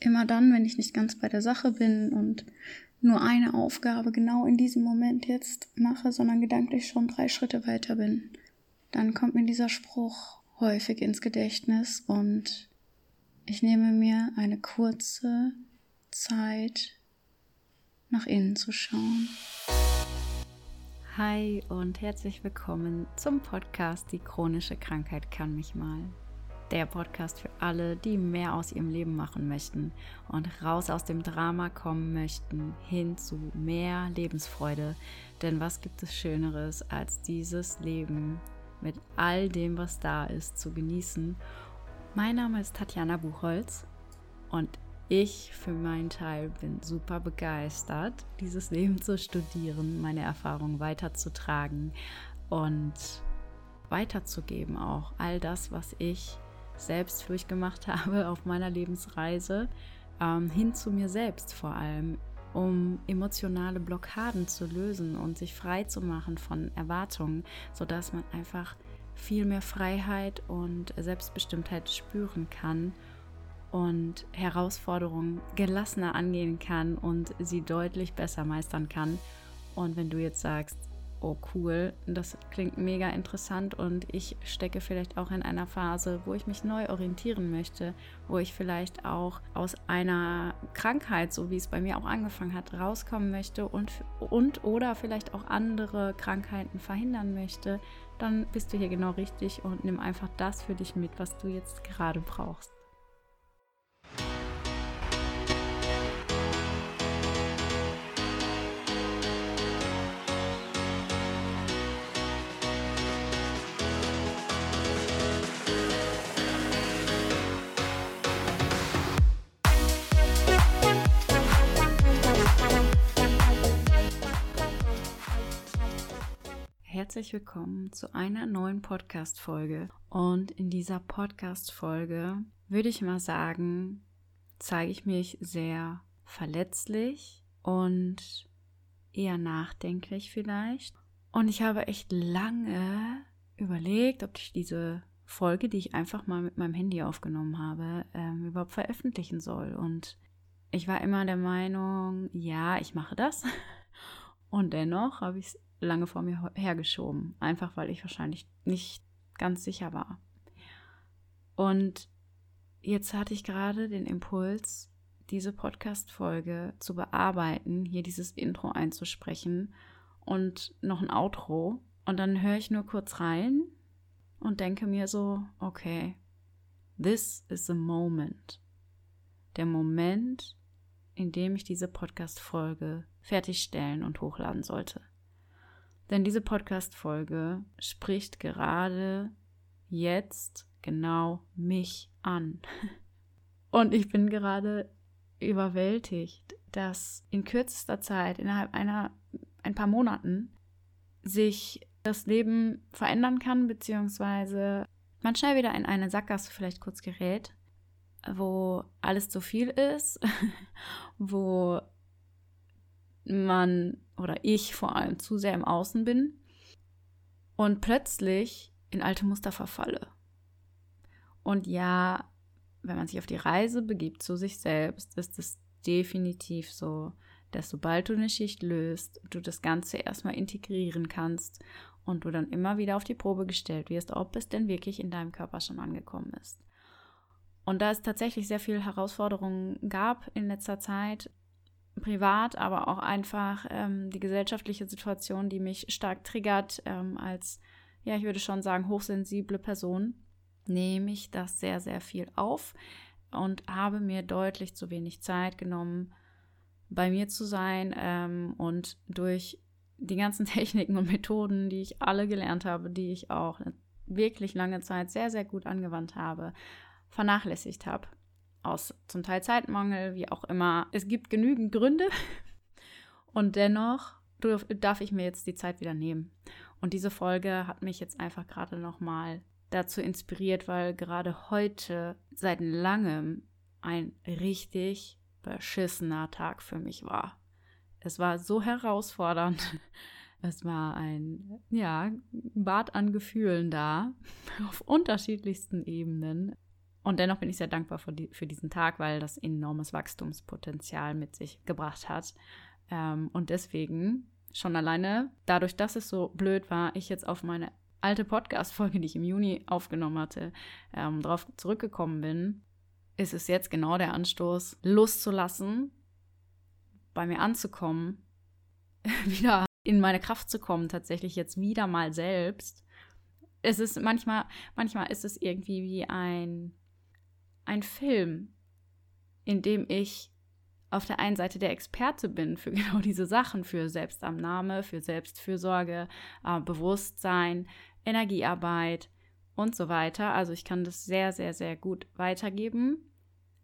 immer dann, wenn ich nicht ganz bei der Sache bin und nur eine Aufgabe genau in diesem Moment jetzt mache, sondern gedanklich schon drei Schritte weiter bin, dann kommt mir dieser Spruch häufig ins Gedächtnis und ich nehme mir eine kurze Zeit, nach innen zu schauen. Hi und herzlich willkommen zum Podcast Die chronische Krankheit kann mich mal der Podcast für alle, die mehr aus ihrem Leben machen möchten und raus aus dem Drama kommen möchten, hin zu mehr Lebensfreude. Denn was gibt es Schöneres, als dieses Leben mit all dem, was da ist, zu genießen? Mein Name ist Tatjana Buchholz und ich für meinen Teil bin super begeistert, dieses Leben zu studieren, meine Erfahrungen weiterzutragen und weiterzugeben auch all das, was ich selbst durchgemacht habe auf meiner Lebensreise, ähm, hin zu mir selbst vor allem, um emotionale Blockaden zu lösen und sich frei zu machen von Erwartungen, sodass man einfach viel mehr Freiheit und Selbstbestimmtheit spüren kann und Herausforderungen gelassener angehen kann und sie deutlich besser meistern kann. Und wenn du jetzt sagst, oh cool, das klingt mega interessant und ich stecke vielleicht auch in einer Phase, wo ich mich neu orientieren möchte, wo ich vielleicht auch aus einer Krankheit, so wie es bei mir auch angefangen hat, rauskommen möchte und, und oder vielleicht auch andere Krankheiten verhindern möchte, dann bist du hier genau richtig und nimm einfach das für dich mit, was du jetzt gerade brauchst. Herzlich willkommen zu einer neuen Podcast-Folge. Und in dieser Podcast-Folge würde ich mal sagen, zeige ich mich sehr verletzlich und eher nachdenklich vielleicht. Und ich habe echt lange überlegt, ob ich diese Folge, die ich einfach mal mit meinem Handy aufgenommen habe, ähm, überhaupt veröffentlichen soll. Und ich war immer der Meinung, ja, ich mache das. Und dennoch habe ich es lange vor mir hergeschoben, einfach weil ich wahrscheinlich nicht ganz sicher war. Und jetzt hatte ich gerade den Impuls, diese Podcast-Folge zu bearbeiten, hier dieses Intro einzusprechen und noch ein Outro. Und dann höre ich nur kurz rein und denke mir so, okay, this is the moment. Der Moment, in dem ich diese Podcast-Folge fertigstellen und hochladen sollte. Denn diese Podcast-Folge spricht gerade jetzt genau mich an. Und ich bin gerade überwältigt, dass in kürzester Zeit, innerhalb einer, ein paar Monaten, sich das Leben verändern kann, beziehungsweise man schnell wieder in eine Sackgasse vielleicht kurz gerät, wo alles zu viel ist, wo man oder ich vor allem zu sehr im Außen bin und plötzlich in alte Muster verfalle. Und ja, wenn man sich auf die Reise begibt zu sich selbst, ist es definitiv so, dass sobald du eine Schicht löst, du das Ganze erstmal integrieren kannst und du dann immer wieder auf die Probe gestellt wirst, ob es denn wirklich in deinem Körper schon angekommen ist. Und da es tatsächlich sehr viele Herausforderungen gab in letzter Zeit, privat, aber auch einfach ähm, die gesellschaftliche Situation, die mich stark triggert, ähm, als, ja, ich würde schon sagen, hochsensible Person, nehme ich das sehr, sehr viel auf und habe mir deutlich zu wenig Zeit genommen, bei mir zu sein ähm, und durch die ganzen Techniken und Methoden, die ich alle gelernt habe, die ich auch wirklich lange Zeit sehr, sehr gut angewandt habe, vernachlässigt habe aus zum Teil Zeitmangel, wie auch immer. Es gibt genügend Gründe und dennoch darf ich mir jetzt die Zeit wieder nehmen. Und diese Folge hat mich jetzt einfach gerade nochmal dazu inspiriert, weil gerade heute seit langem ein richtig beschissener Tag für mich war. Es war so herausfordernd. Es war ein, ja, Bad an Gefühlen da, auf unterschiedlichsten Ebenen. Und dennoch bin ich sehr dankbar für, die, für diesen Tag, weil das enormes Wachstumspotenzial mit sich gebracht hat. Ähm, und deswegen schon alleine, dadurch, dass es so blöd war, ich jetzt auf meine alte Podcast-Folge, die ich im Juni aufgenommen hatte, ähm, darauf zurückgekommen bin, ist es jetzt genau der Anstoß, loszulassen, bei mir anzukommen, wieder in meine Kraft zu kommen, tatsächlich jetzt wieder mal selbst. Es ist manchmal, manchmal ist es irgendwie wie ein, ein Film, in dem ich auf der einen Seite der Experte bin für genau diese Sachen, für Selbstannahme, für Selbstfürsorge, äh, Bewusstsein, Energiearbeit und so weiter. Also ich kann das sehr, sehr, sehr gut weitergeben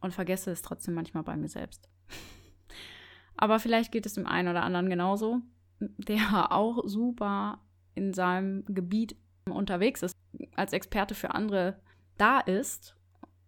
und vergesse es trotzdem manchmal bei mir selbst. Aber vielleicht geht es dem einen oder anderen genauso, der auch super in seinem Gebiet unterwegs ist, als Experte für andere da ist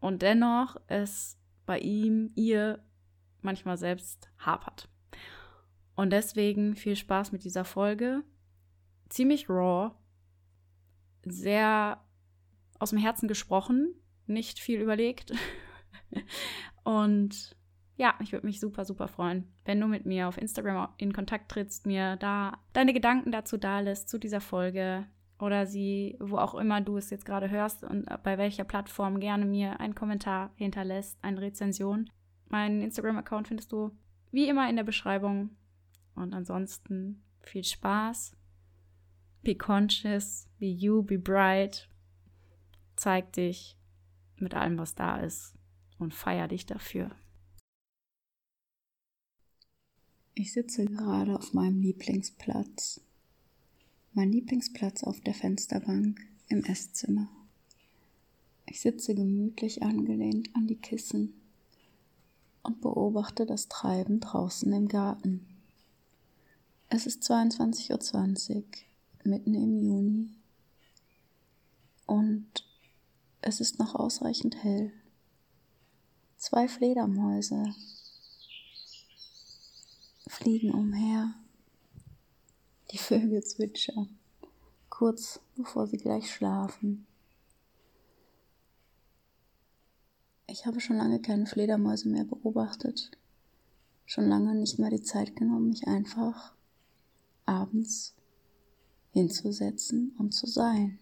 und dennoch es bei ihm, ihr manchmal selbst hapert. Und deswegen viel Spaß mit dieser Folge. Ziemlich raw, sehr aus dem Herzen gesprochen, nicht viel überlegt. Und ja, ich würde mich super, super freuen, wenn du mit mir auf Instagram in Kontakt trittst, mir da deine Gedanken dazu da lässt, zu dieser Folge oder sie, wo auch immer du es jetzt gerade hörst und bei welcher Plattform gerne mir einen Kommentar hinterlässt, eine Rezension. Meinen Instagram-Account findest du wie immer in der Beschreibung. Und ansonsten viel Spaß. Be conscious, be you, be bright. Zeig dich mit allem, was da ist und feier dich dafür. Ich sitze gerade auf meinem Lieblingsplatz. Mein Lieblingsplatz auf der Fensterbank im Esszimmer. Ich sitze gemütlich angelehnt an die Kissen und beobachte das Treiben draußen im Garten. Es ist 22.20 Uhr, mitten im Juni, und es ist noch ausreichend hell. Zwei Fledermäuse fliegen umher. Die Vögel zwitschern, kurz bevor sie gleich schlafen. Ich habe schon lange keine Fledermäuse mehr beobachtet, schon lange nicht mehr die Zeit genommen, mich einfach abends hinzusetzen und zu sein.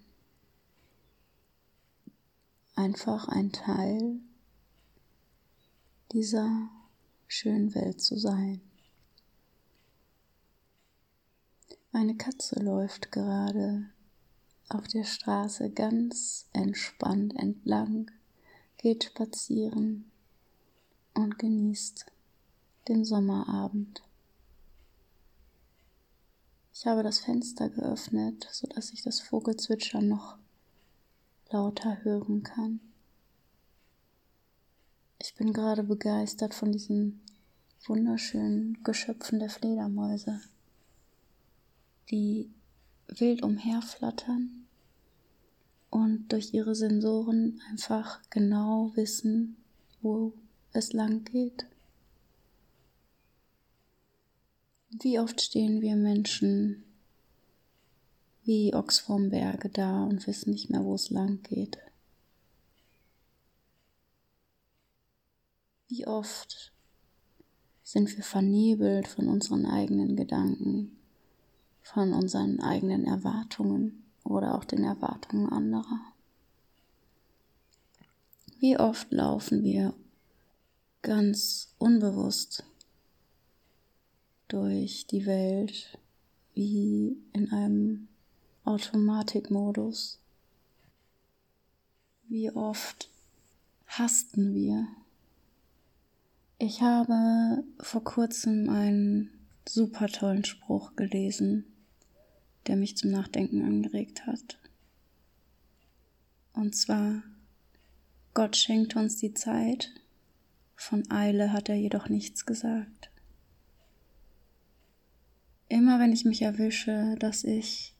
Einfach ein Teil dieser schönen Welt zu sein. Eine Katze läuft gerade auf der Straße ganz entspannt entlang geht spazieren und genießt den Sommerabend. Ich habe das Fenster geöffnet, sodass ich das Vogelzwitschern noch lauter hören kann. Ich bin gerade begeistert von diesen wunderschönen Geschöpfen der Fledermäuse, die wild umherflattern und durch ihre Sensoren einfach genau wissen, wo es lang geht. Wie oft stehen wir Menschen wie Ochs vorm Berge da und wissen nicht mehr, wo es lang geht. Wie oft sind wir vernebelt von unseren eigenen Gedanken, von unseren eigenen Erwartungen oder auch den Erwartungen anderer. Wie oft laufen wir ganz unbewusst durch die Welt wie in einem Automatikmodus. Wie oft hasten wir. Ich habe vor kurzem einen super tollen Spruch gelesen der mich zum Nachdenken angeregt hat. Und zwar, Gott schenkt uns die Zeit, von Eile hat er jedoch nichts gesagt. Immer wenn ich mich erwische, dass ich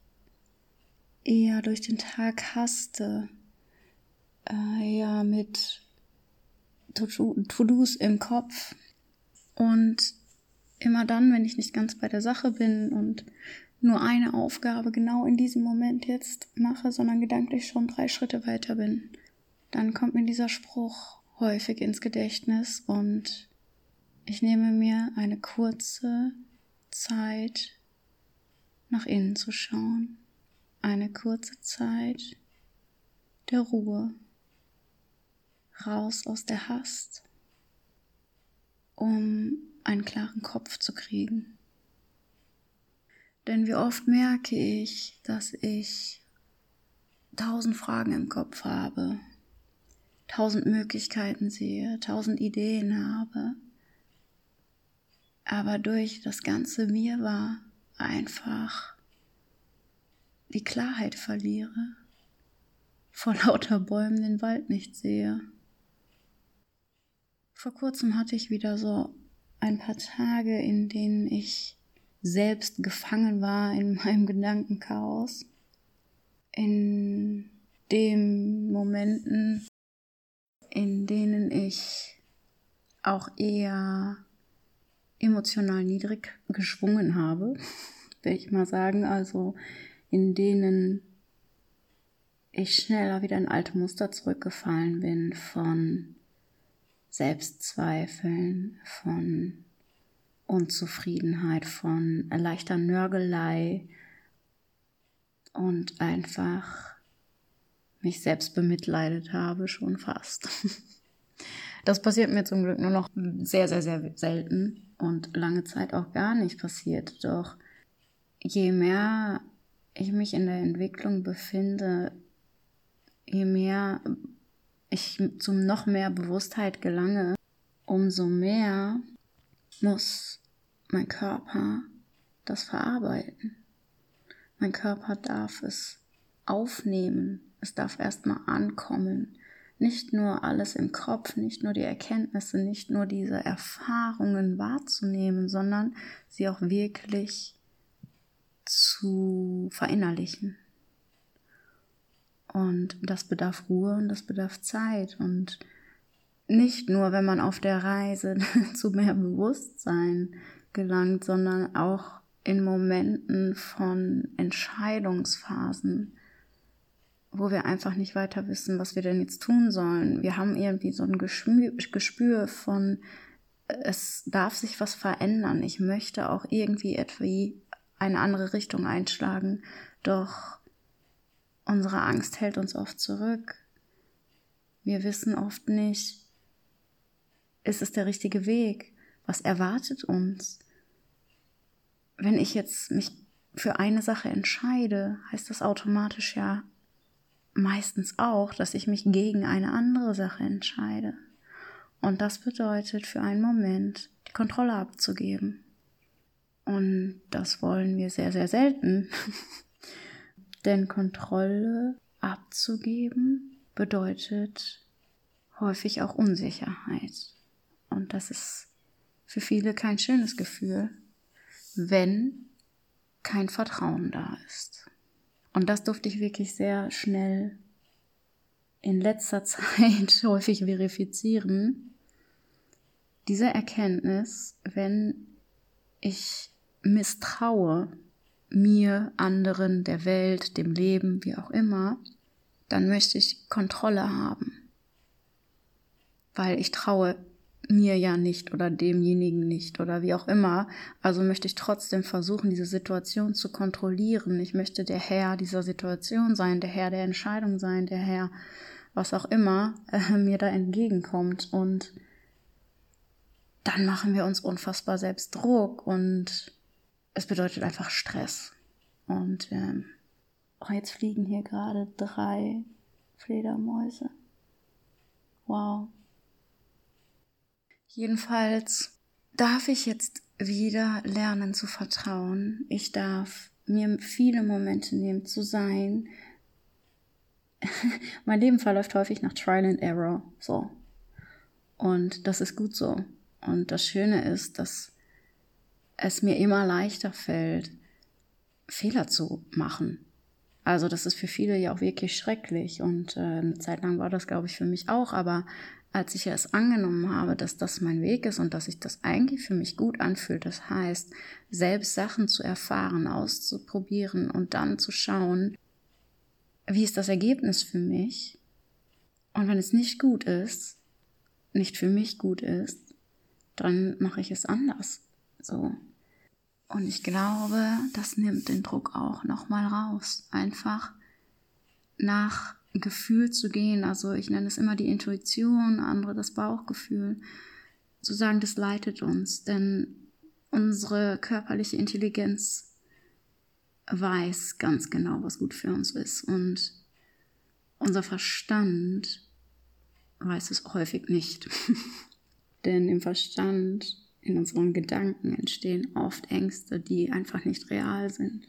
eher durch den Tag haste, äh, eher mit To-Dos im Kopf und immer dann, wenn ich nicht ganz bei der Sache bin und nur eine Aufgabe genau in diesem Moment jetzt mache, sondern gedanklich schon drei Schritte weiter bin, dann kommt mir dieser Spruch häufig ins Gedächtnis und ich nehme mir eine kurze Zeit nach innen zu schauen, eine kurze Zeit der Ruhe, raus aus der Hast, um einen klaren Kopf zu kriegen. Denn wie oft merke ich, dass ich tausend Fragen im Kopf habe, tausend Möglichkeiten sehe, tausend Ideen habe, aber durch das ganze Mir war einfach die Klarheit verliere, vor lauter Bäumen den Wald nicht sehe. Vor kurzem hatte ich wieder so ein paar Tage, in denen ich selbst gefangen war in meinem Gedankenchaos, in den Momenten, in denen ich auch eher emotional niedrig geschwungen habe, will ich mal sagen, also in denen ich schneller wieder in alte Muster zurückgefallen bin von Selbstzweifeln, von Unzufriedenheit, von leichter Nörgelei und einfach mich selbst bemitleidet habe, schon fast. Das passiert mir zum Glück nur noch sehr, sehr, sehr selten und lange Zeit auch gar nicht passiert. Doch je mehr ich mich in der Entwicklung befinde, je mehr ich zum noch mehr Bewusstheit gelange, umso mehr muss mein Körper das verarbeiten. Mein Körper darf es aufnehmen, es darf erstmal ankommen, nicht nur alles im Kopf, nicht nur die Erkenntnisse, nicht nur diese Erfahrungen wahrzunehmen, sondern sie auch wirklich zu verinnerlichen. Und das bedarf Ruhe und das bedarf Zeit. Und nicht nur, wenn man auf der Reise zu mehr Bewusstsein gelangt, sondern auch in Momenten von Entscheidungsphasen, wo wir einfach nicht weiter wissen, was wir denn jetzt tun sollen. Wir haben irgendwie so ein Gespür von, es darf sich was verändern. Ich möchte auch irgendwie etwa eine andere Richtung einschlagen. Doch unsere Angst hält uns oft zurück. Wir wissen oft nicht, ist es der richtige Weg? Was erwartet uns? Wenn ich jetzt mich für eine Sache entscheide, heißt das automatisch ja, meistens auch, dass ich mich gegen eine andere Sache entscheide. Und das bedeutet für einen Moment die Kontrolle abzugeben. Und das wollen wir sehr, sehr selten. Denn Kontrolle abzugeben bedeutet häufig auch Unsicherheit. Und das ist für viele kein schönes Gefühl, wenn kein Vertrauen da ist. Und das durfte ich wirklich sehr schnell in letzter Zeit häufig verifizieren. Diese Erkenntnis, wenn ich misstraue mir, anderen, der Welt, dem Leben, wie auch immer, dann möchte ich Kontrolle haben. Weil ich traue mir ja nicht oder demjenigen nicht oder wie auch immer. Also möchte ich trotzdem versuchen, diese Situation zu kontrollieren. Ich möchte der Herr dieser Situation sein, der Herr der Entscheidung sein, der Herr, was auch immer äh, mir da entgegenkommt. Und dann machen wir uns unfassbar selbst Druck und es bedeutet einfach Stress. Und ähm, oh, jetzt fliegen hier gerade drei Fledermäuse. Wow. Jedenfalls darf ich jetzt wieder lernen zu vertrauen. Ich darf mir viele Momente nehmen zu sein. mein Leben verläuft häufig nach Trial and Error. So. Und das ist gut so. Und das Schöne ist, dass es mir immer leichter fällt, Fehler zu machen. Also das ist für viele ja auch wirklich schrecklich und äh, eine Zeit lang war das, glaube ich, für mich auch, aber als ich es angenommen habe, dass das mein Weg ist und dass sich das eigentlich für mich gut anfühlt, das heißt, selbst Sachen zu erfahren, auszuprobieren und dann zu schauen, wie ist das Ergebnis für mich? Und wenn es nicht gut ist, nicht für mich gut ist, dann mache ich es anders. So. Und ich glaube, das nimmt den Druck auch nochmal raus. Einfach nach Gefühl zu gehen. Also ich nenne es immer die Intuition, andere das Bauchgefühl. Zu sagen, das leitet uns. Denn unsere körperliche Intelligenz weiß ganz genau, was gut für uns ist. Und unser Verstand weiß es häufig nicht. Denn im Verstand, in unseren Gedanken entstehen oft Ängste, die einfach nicht real sind.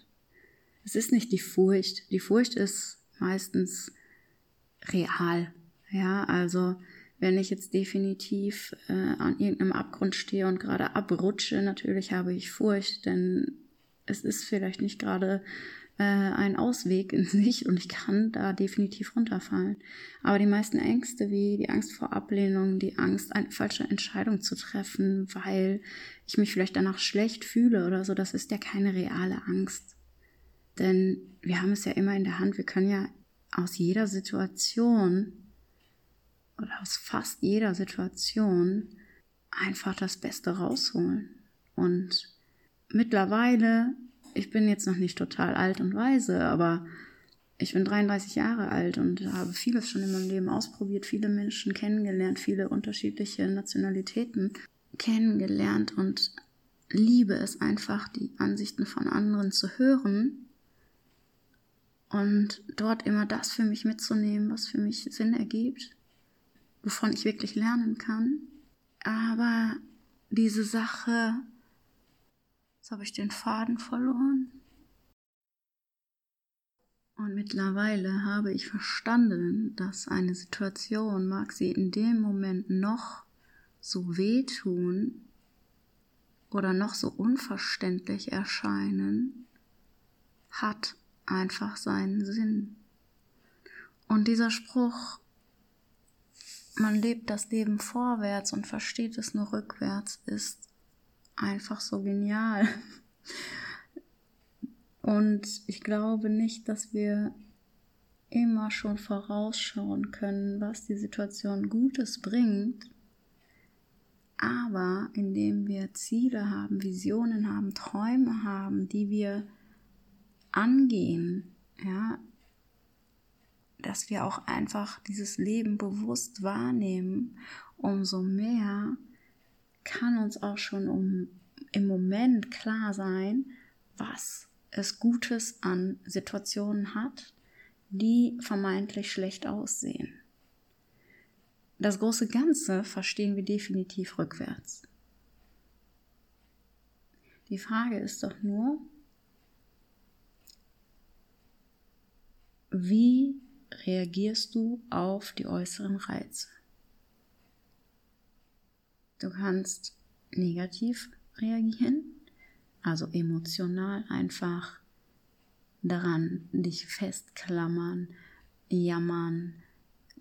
Es ist nicht die Furcht. Die Furcht ist meistens real. Ja, also wenn ich jetzt definitiv äh, an irgendeinem Abgrund stehe und gerade abrutsche, natürlich habe ich Furcht, denn es ist vielleicht nicht gerade äh, ein Ausweg in sich und ich kann da definitiv runterfallen. Aber die meisten Ängste, wie die Angst vor Ablehnung, die Angst, eine falsche Entscheidung zu treffen, weil ich mich vielleicht danach schlecht fühle oder so, das ist ja keine reale Angst. Denn wir haben es ja immer in der Hand, wir können ja aus jeder Situation oder aus fast jeder Situation einfach das Beste rausholen. Und mittlerweile, ich bin jetzt noch nicht total alt und weise, aber ich bin 33 Jahre alt und habe vieles schon in meinem Leben ausprobiert, viele Menschen kennengelernt, viele unterschiedliche Nationalitäten kennengelernt und liebe es einfach, die Ansichten von anderen zu hören und dort immer das für mich mitzunehmen, was für mich Sinn ergibt wovon ich wirklich lernen kann. Aber diese Sache, jetzt habe ich den Faden verloren. Und mittlerweile habe ich verstanden, dass eine Situation, mag sie in dem Moment noch so wehtun oder noch so unverständlich erscheinen, hat einfach seinen Sinn. Und dieser Spruch man lebt das Leben vorwärts und versteht es nur rückwärts, ist einfach so genial. Und ich glaube nicht, dass wir immer schon vorausschauen können, was die Situation Gutes bringt. Aber indem wir Ziele haben, Visionen haben, Träume haben, die wir angehen, ja, dass wir auch einfach dieses Leben bewusst wahrnehmen, umso mehr kann uns auch schon um, im Moment klar sein, was es Gutes an Situationen hat, die vermeintlich schlecht aussehen. Das große Ganze verstehen wir definitiv rückwärts. Die Frage ist doch nur, wie reagierst du auf die äußeren Reize. Du kannst negativ reagieren, also emotional einfach daran dich festklammern, jammern,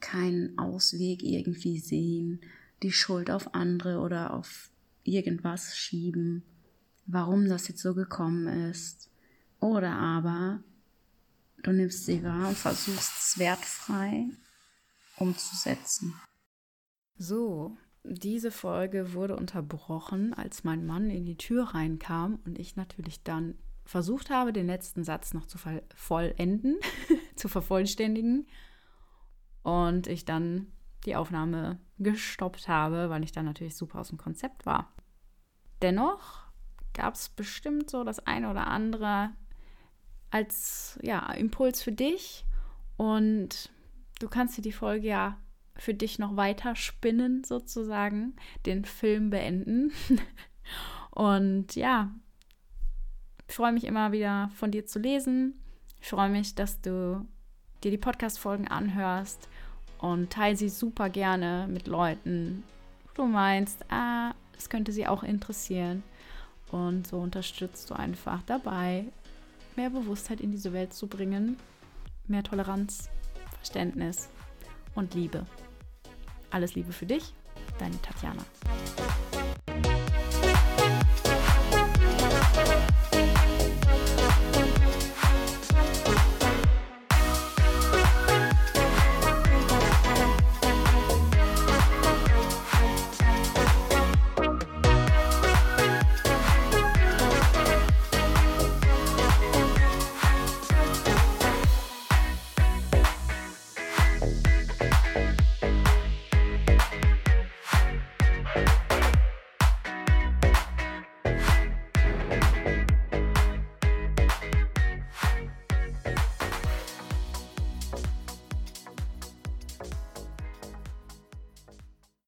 keinen Ausweg irgendwie sehen, die Schuld auf andere oder auf irgendwas schieben, warum das jetzt so gekommen ist. Oder aber Du nimmst sie wahr und versuchst es wertfrei umzusetzen. So, diese Folge wurde unterbrochen, als mein Mann in die Tür reinkam und ich natürlich dann versucht habe, den letzten Satz noch zu vollenden, zu vervollständigen. Und ich dann die Aufnahme gestoppt habe, weil ich dann natürlich super aus dem Konzept war. Dennoch gab es bestimmt so das eine oder andere als ja, Impuls für dich und du kannst dir die Folge ja für dich noch weiter spinnen, sozusagen, den Film beenden. und ja, ich freue mich immer wieder von dir zu lesen. Ich freue mich, dass du dir die Podcast-Folgen anhörst und teile sie super gerne mit Leuten, wo du meinst, ah, es könnte sie auch interessieren. Und so unterstützt du einfach dabei, mehr Bewusstheit in diese Welt zu bringen, mehr Toleranz, Verständnis und Liebe. Alles Liebe für dich, deine Tatjana.